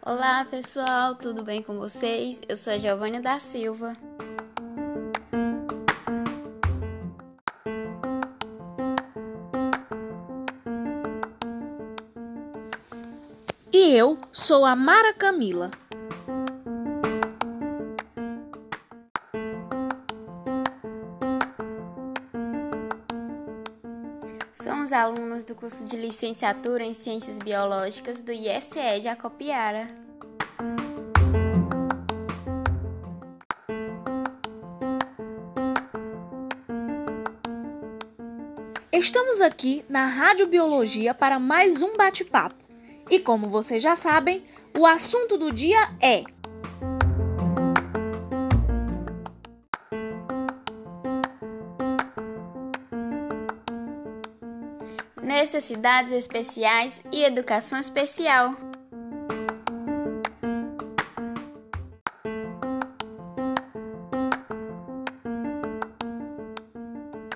Olá pessoal, tudo bem com vocês? Eu sou a Giovânia da Silva. E eu sou a Mara Camila. Alunos do curso de licenciatura em Ciências Biológicas do IFCE de Acopiara. Estamos aqui na Rádio Biologia para mais um bate-papo. E como vocês já sabem, o assunto do dia é necessidades especiais e educação especial.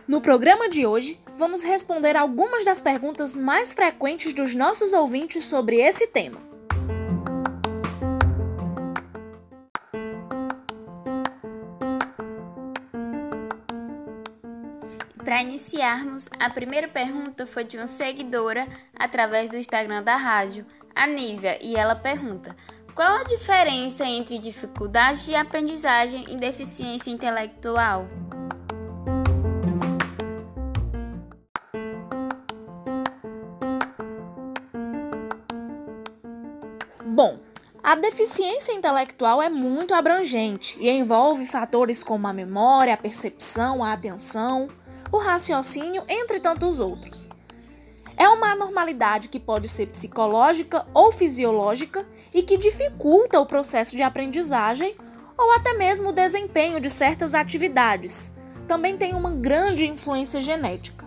No programa de hoje, vamos responder algumas das perguntas mais frequentes dos nossos ouvintes sobre esse tema. Para iniciarmos, a primeira pergunta foi de uma seguidora através do Instagram da rádio, a Nívia, e ela pergunta: Qual a diferença entre dificuldade de aprendizagem e deficiência intelectual? Bom, a deficiência intelectual é muito abrangente e envolve fatores como a memória, a percepção, a atenção, o raciocínio, entre tantos outros. É uma anormalidade que pode ser psicológica ou fisiológica e que dificulta o processo de aprendizagem ou até mesmo o desempenho de certas atividades. Também tem uma grande influência genética.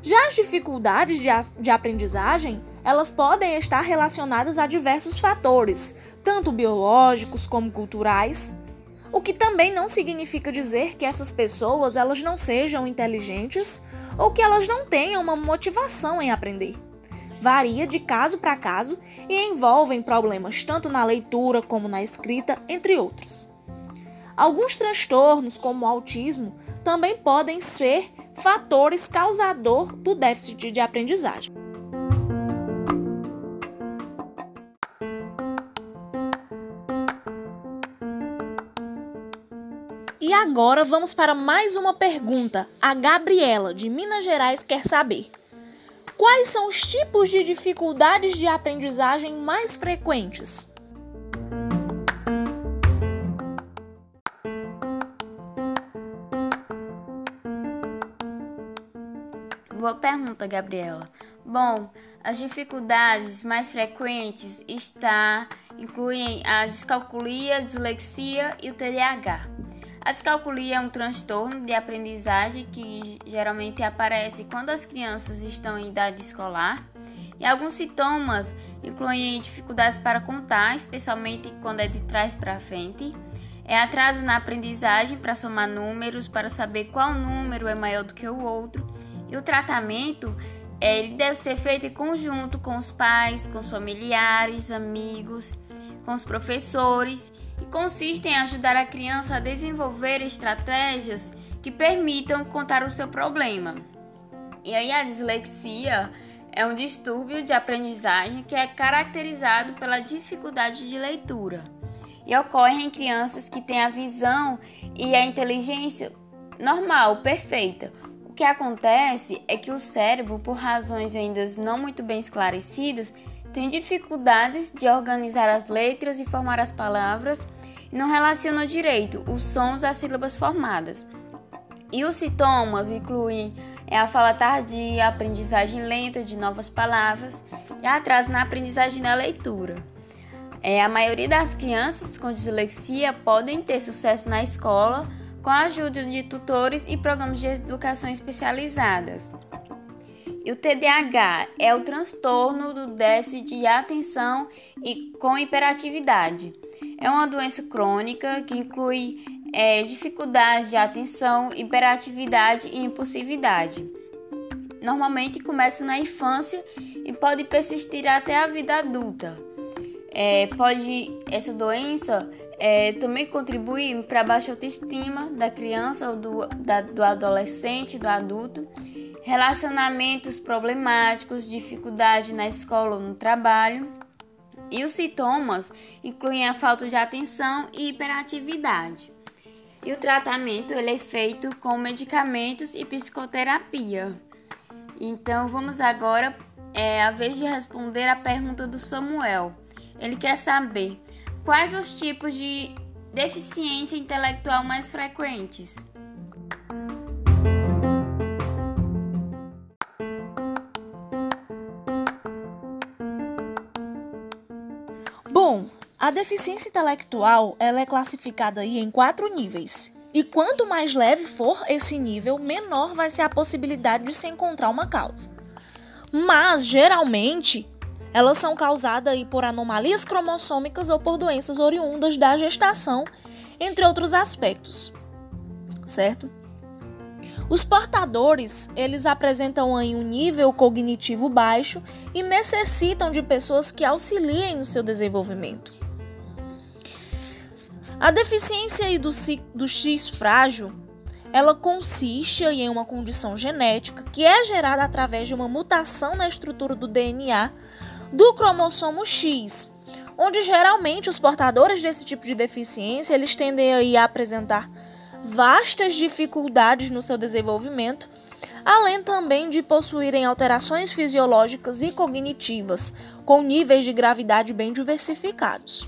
Já as dificuldades de, de aprendizagem elas podem estar relacionadas a diversos fatores, tanto biológicos como culturais, o que também não significa dizer que essas pessoas elas não sejam inteligentes ou que elas não tenham uma motivação em aprender. Varia de caso para caso e envolvem problemas tanto na leitura como na escrita, entre outros. Alguns transtornos, como o autismo, também podem ser fatores causador do déficit de aprendizagem. E agora vamos para mais uma pergunta. A Gabriela, de Minas Gerais, quer saber: Quais são os tipos de dificuldades de aprendizagem mais frequentes? Boa pergunta, Gabriela. Bom, as dificuldades mais frequentes está incluem a descalculia, a dislexia e o TDAH. A descalculia é um transtorno de aprendizagem que geralmente aparece quando as crianças estão em idade escolar. E alguns sintomas incluem dificuldades para contar, especialmente quando é de trás para frente. É atraso na aprendizagem para somar números, para saber qual número é maior do que o outro. E o tratamento ele deve ser feito em conjunto com os pais, com os familiares, amigos, com os professores e consiste em ajudar a criança a desenvolver estratégias que permitam contar o seu problema. E aí a dislexia é um distúrbio de aprendizagem que é caracterizado pela dificuldade de leitura e ocorre em crianças que têm a visão e a inteligência normal, perfeita. O que acontece é que o cérebro, por razões ainda não muito bem esclarecidas, tem dificuldades de organizar as letras e formar as palavras e não relaciona direito os sons às sílabas formadas. E os sintomas incluem é a fala tardia, a aprendizagem lenta de novas palavras e atraso na aprendizagem da leitura. É, a maioria das crianças com dislexia podem ter sucesso na escola com a ajuda de tutores e programas de educação especializadas. E o TDAH é o transtorno do déficit de atenção e com hiperatividade. É uma doença crônica que inclui é, dificuldade de atenção, hiperatividade e impulsividade. normalmente começa na infância e pode persistir até a vida adulta. É, pode essa doença é, também contribuir para a baixa autoestima da criança ou do, da, do adolescente, do adulto, relacionamentos problemáticos, dificuldade na escola ou no trabalho. E os sintomas incluem a falta de atenção e hiperatividade. E o tratamento ele é feito com medicamentos e psicoterapia. Então vamos agora é a vez de responder a pergunta do Samuel. Ele quer saber quais os tipos de deficiência intelectual mais frequentes. A deficiência intelectual ela é classificada aí em quatro níveis. E quanto mais leve for esse nível, menor vai ser a possibilidade de se encontrar uma causa. Mas, geralmente, elas são causadas aí por anomalias cromossômicas ou por doenças oriundas da gestação, entre outros aspectos. Certo? Os portadores, eles apresentam aí um nível cognitivo baixo e necessitam de pessoas que auxiliem no seu desenvolvimento. A deficiência do, do X frágil, ela consiste em uma condição genética que é gerada através de uma mutação na estrutura do DNA do cromossomo X, onde geralmente os portadores desse tipo de deficiência eles tendem a apresentar vastas dificuldades no seu desenvolvimento, além também de possuírem alterações fisiológicas e cognitivas com níveis de gravidade bem diversificados.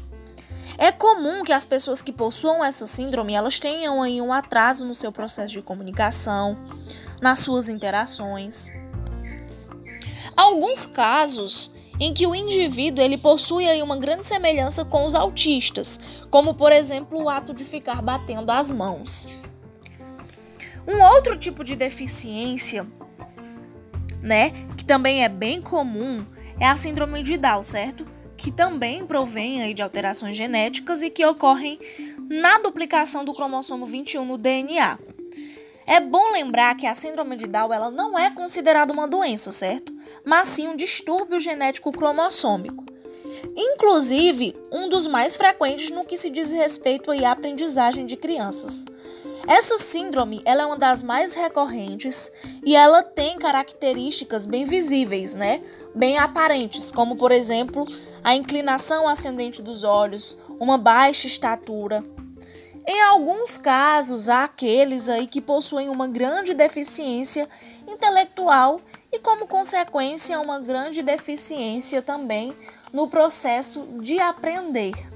É comum que as pessoas que possuam essa síndrome elas tenham aí um atraso no seu processo de comunicação, nas suas interações. Alguns casos em que o indivíduo ele possui aí uma grande semelhança com os autistas, como por exemplo o ato de ficar batendo as mãos. Um outro tipo de deficiência, né, que também é bem comum, é a síndrome de Down, certo? Que também provém aí de alterações genéticas e que ocorrem na duplicação do cromossomo 21 no DNA. É bom lembrar que a síndrome de Down ela não é considerada uma doença, certo? Mas sim um distúrbio genético cromossômico. Inclusive, um dos mais frequentes no que se diz respeito à aprendizagem de crianças. Essa síndrome ela é uma das mais recorrentes e ela tem características bem visíveis, né? Bem aparentes, como por exemplo a inclinação ascendente dos olhos, uma baixa estatura. Em alguns casos, há aqueles aí que possuem uma grande deficiência intelectual e, como consequência, uma grande deficiência também no processo de aprender.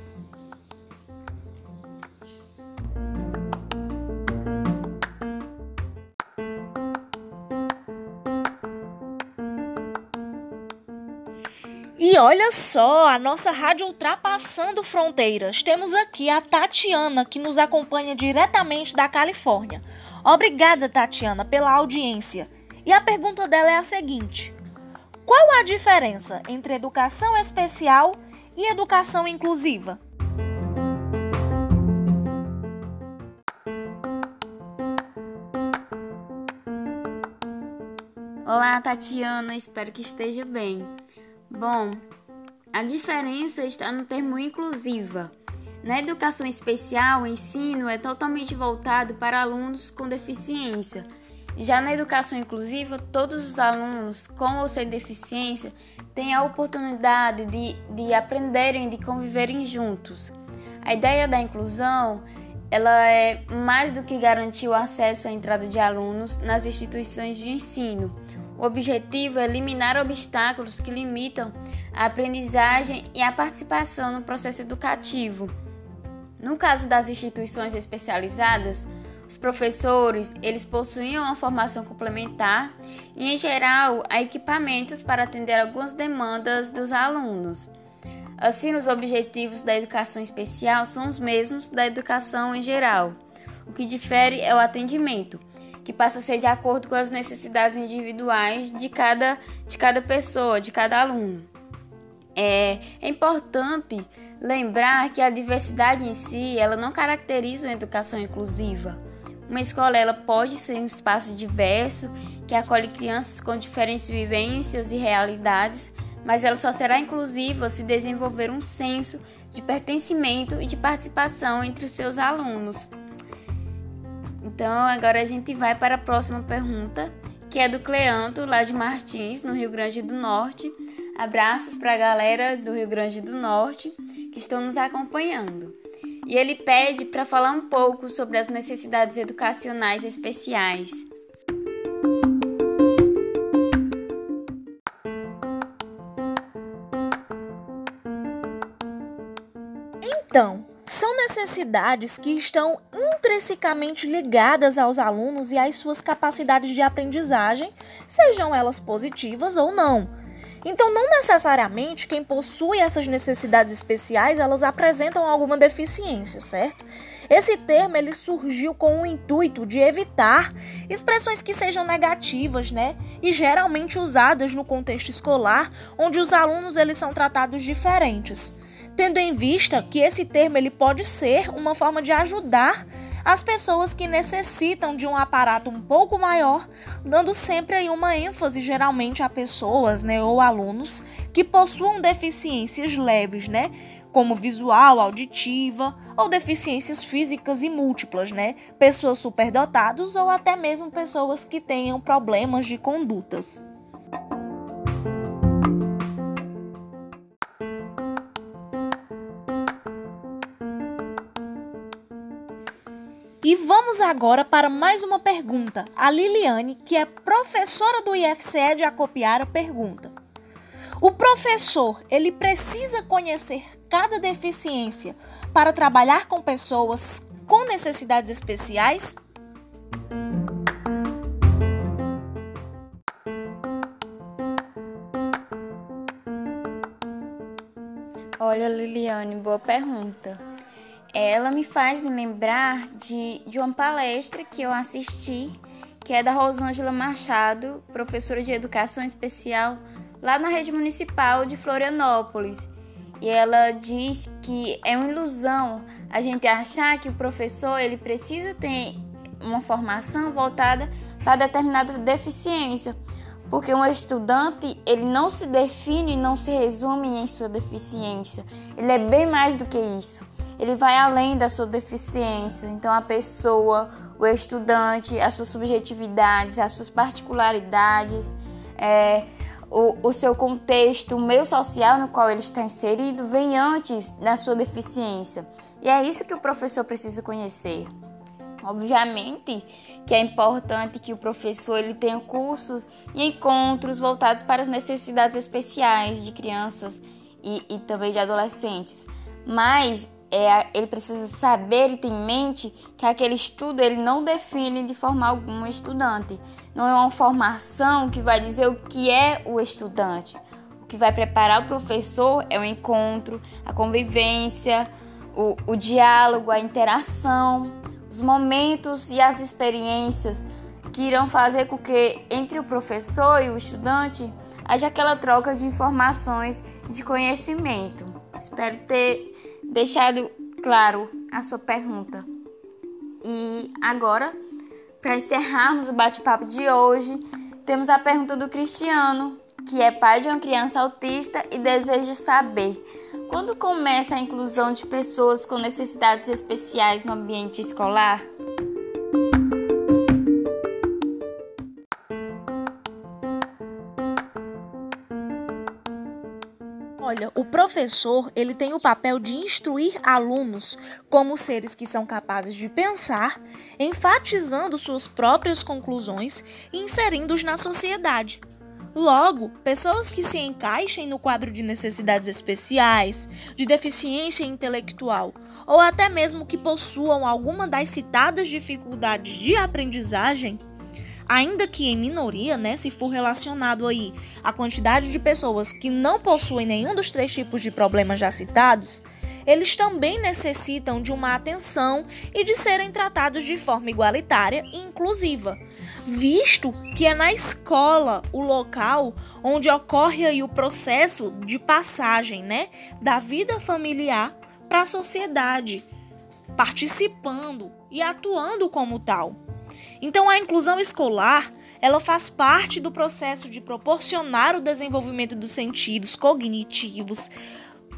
E olha só, a nossa rádio ultrapassando fronteiras. Temos aqui a Tatiana, que nos acompanha diretamente da Califórnia. Obrigada, Tatiana, pela audiência. E a pergunta dela é a seguinte: Qual a diferença entre educação especial e educação inclusiva? Olá, Tatiana, espero que esteja bem. Bom, a diferença está no termo inclusiva. Na educação especial, o ensino é totalmente voltado para alunos com deficiência. Já na educação inclusiva, todos os alunos com ou sem deficiência têm a oportunidade de, de aprenderem, de conviverem juntos. A ideia da inclusão ela é mais do que garantir o acesso à entrada de alunos nas instituições de ensino o objetivo é eliminar obstáculos que limitam a aprendizagem e a participação no processo educativo. No caso das instituições especializadas, os professores, eles possuem uma formação complementar e, em geral, há equipamentos para atender algumas demandas dos alunos. Assim, os objetivos da educação especial são os mesmos da educação em geral. O que difere é o atendimento, que passa a ser de acordo com as necessidades individuais de cada, de cada pessoa, de cada aluno. É, é importante lembrar que a diversidade em si ela não caracteriza uma educação inclusiva, Uma escola ela pode ser um espaço diverso que acolhe crianças com diferentes vivências e realidades, mas ela só será inclusiva se desenvolver um senso de pertencimento e de participação entre os seus alunos. Então, agora a gente vai para a próxima pergunta, que é do Cleanto, lá de Martins, no Rio Grande do Norte. Abraços para a galera do Rio Grande do Norte que estão nos acompanhando. E ele pede para falar um pouco sobre as necessidades educacionais especiais. Então, são necessidades que estão intrinsecamente ligadas aos alunos e às suas capacidades de aprendizagem, sejam elas positivas ou não. Então, não necessariamente quem possui essas necessidades especiais, elas apresentam alguma deficiência, certo? Esse termo ele surgiu com o intuito de evitar expressões que sejam negativas, né? E geralmente usadas no contexto escolar, onde os alunos eles são tratados diferentes. Tendo em vista que esse termo ele pode ser uma forma de ajudar as pessoas que necessitam de um aparato um pouco maior, dando sempre aí uma ênfase geralmente a pessoas, né, ou alunos que possuam deficiências leves, né, como visual, auditiva ou deficiências físicas e múltiplas, né, pessoas superdotadas ou até mesmo pessoas que tenham problemas de condutas. Vamos agora para mais uma pergunta. A Liliane, que é professora do IFCE de Acopiara, pergunta: O professor, ele precisa conhecer cada deficiência para trabalhar com pessoas com necessidades especiais? Olha, Liliane, boa pergunta ela me faz me lembrar de, de uma palestra que eu assisti, que é da Rosângela Machado, professora de educação especial lá na rede municipal de Florianópolis. E ela diz que é uma ilusão a gente achar que o professor ele precisa ter uma formação voltada para determinada deficiência, porque um estudante ele não se define, não se resume em sua deficiência. Ele é bem mais do que isso ele vai além da sua deficiência. Então, a pessoa, o estudante, as suas subjetividades, as suas particularidades, é, o, o seu contexto, o meio social no qual ele está inserido, vem antes da sua deficiência. E é isso que o professor precisa conhecer. Obviamente que é importante que o professor ele tenha cursos e encontros voltados para as necessidades especiais de crianças e, e também de adolescentes. Mas é, ele precisa saber e ter em mente que aquele estudo ele não define de forma alguma o estudante. Não é uma formação que vai dizer o que é o estudante. O que vai preparar o professor é o encontro, a convivência, o, o diálogo, a interação, os momentos e as experiências que irão fazer com que entre o professor e o estudante haja aquela troca de informações de conhecimento. Espero ter deixado claro a sua pergunta. E agora, para encerrarmos o bate-papo de hoje, temos a pergunta do Cristiano, que é pai de uma criança autista e deseja saber quando começa a inclusão de pessoas com necessidades especiais no ambiente escolar? Olha, o professor, ele tem o papel de instruir alunos como seres que são capazes de pensar, enfatizando suas próprias conclusões e inserindo-os na sociedade. Logo, pessoas que se encaixem no quadro de necessidades especiais, de deficiência intelectual, ou até mesmo que possuam alguma das citadas dificuldades de aprendizagem, ainda que em minoria, né, se for relacionado aí a quantidade de pessoas que não possuem nenhum dos três tipos de problemas já citados, eles também necessitam de uma atenção e de serem tratados de forma igualitária e inclusiva, visto que é na escola o local onde ocorre aí o processo de passagem, né, da vida familiar para a sociedade, participando e atuando como tal. Então, a inclusão escolar ela faz parte do processo de proporcionar o desenvolvimento dos sentidos cognitivos,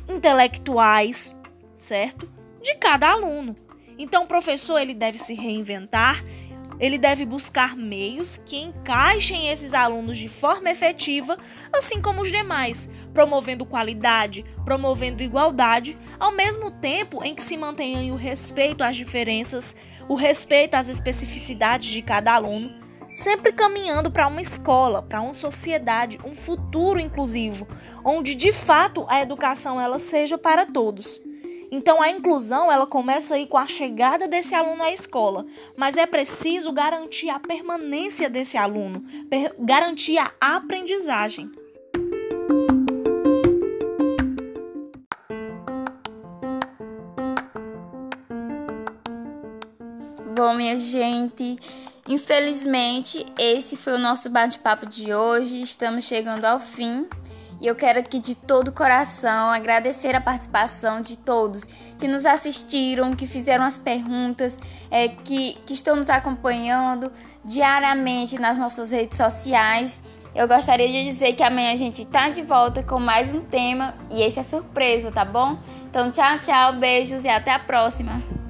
intelectuais, certo? De cada aluno. Então, o professor ele deve se reinventar, ele deve buscar meios que encaixem esses alunos de forma efetiva, assim como os demais, promovendo qualidade, promovendo igualdade, ao mesmo tempo em que se mantenha o respeito às diferenças, o respeito às especificidades de cada aluno, sempre caminhando para uma escola, para uma sociedade, um futuro inclusivo, onde de fato a educação ela seja para todos. Então a inclusão ela começa aí com a chegada desse aluno à escola, mas é preciso garantir a permanência desse aluno, garantir a aprendizagem. Bom, minha gente, infelizmente esse foi o nosso bate-papo de hoje. Estamos chegando ao fim. E eu quero aqui de todo o coração agradecer a participação de todos que nos assistiram, que fizeram as perguntas, é, que, que estão nos acompanhando diariamente nas nossas redes sociais. Eu gostaria de dizer que amanhã a gente tá de volta com mais um tema e esse é surpresa, tá bom? Então, tchau, tchau, beijos e até a próxima!